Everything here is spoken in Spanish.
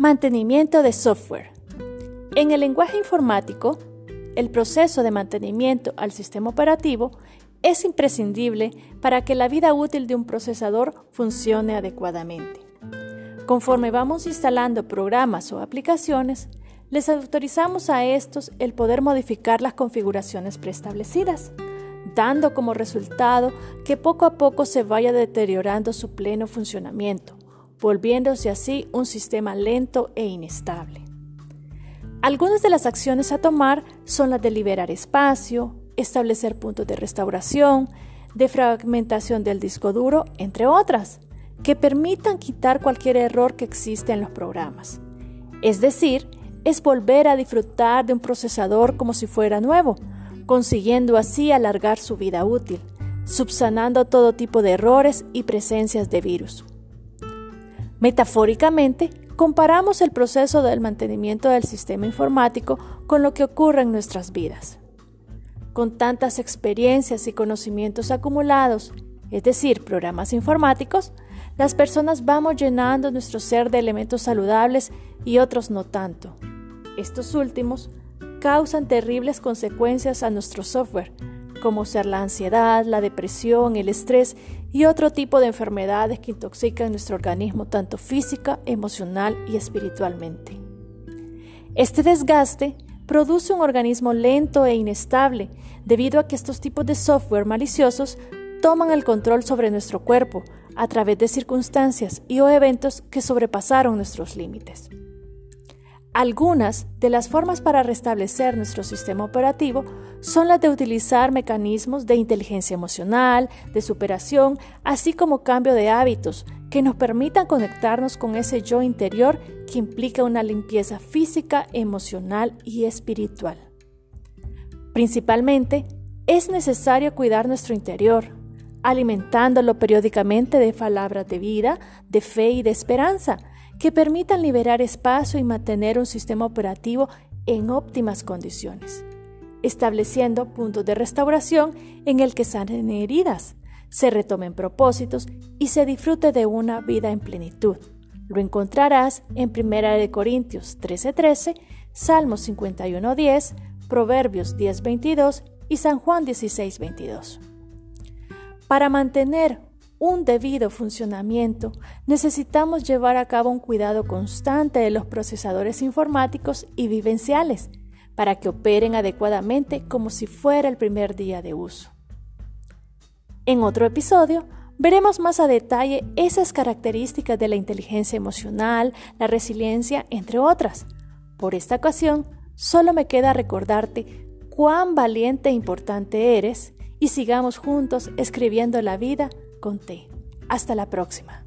Mantenimiento de software. En el lenguaje informático, el proceso de mantenimiento al sistema operativo es imprescindible para que la vida útil de un procesador funcione adecuadamente. Conforme vamos instalando programas o aplicaciones, les autorizamos a estos el poder modificar las configuraciones preestablecidas, dando como resultado que poco a poco se vaya deteriorando su pleno funcionamiento volviéndose así un sistema lento e inestable. Algunas de las acciones a tomar son las de liberar espacio, establecer puntos de restauración, de fragmentación del disco duro, entre otras, que permitan quitar cualquier error que existe en los programas. Es decir, es volver a disfrutar de un procesador como si fuera nuevo, consiguiendo así alargar su vida útil, subsanando todo tipo de errores y presencias de virus. Metafóricamente, comparamos el proceso del mantenimiento del sistema informático con lo que ocurre en nuestras vidas. Con tantas experiencias y conocimientos acumulados, es decir, programas informáticos, las personas vamos llenando nuestro ser de elementos saludables y otros no tanto. Estos últimos causan terribles consecuencias a nuestro software, como ser la ansiedad, la depresión, el estrés y otro tipo de enfermedades que intoxican nuestro organismo tanto física, emocional y espiritualmente. Este desgaste produce un organismo lento e inestable debido a que estos tipos de software maliciosos toman el control sobre nuestro cuerpo a través de circunstancias y o eventos que sobrepasaron nuestros límites. Algunas de las formas para restablecer nuestro sistema operativo son las de utilizar mecanismos de inteligencia emocional, de superación, así como cambio de hábitos que nos permitan conectarnos con ese yo interior que implica una limpieza física, emocional y espiritual. Principalmente, es necesario cuidar nuestro interior, alimentándolo periódicamente de palabras de vida, de fe y de esperanza, que permitan liberar espacio y mantener un sistema operativo en óptimas condiciones, estableciendo puntos de restauración en el que sanen heridas, se retomen propósitos y se disfrute de una vida en plenitud. Lo encontrarás en 1 Corintios 13:13, Salmos 51:10, Proverbios 10:22 y San Juan 16:22. Para mantener un debido funcionamiento, necesitamos llevar a cabo un cuidado constante de los procesadores informáticos y vivenciales para que operen adecuadamente como si fuera el primer día de uso. En otro episodio, veremos más a detalle esas características de la inteligencia emocional, la resiliencia, entre otras. Por esta ocasión, solo me queda recordarte cuán valiente e importante eres y sigamos juntos escribiendo la vida Conté. Hasta la próxima.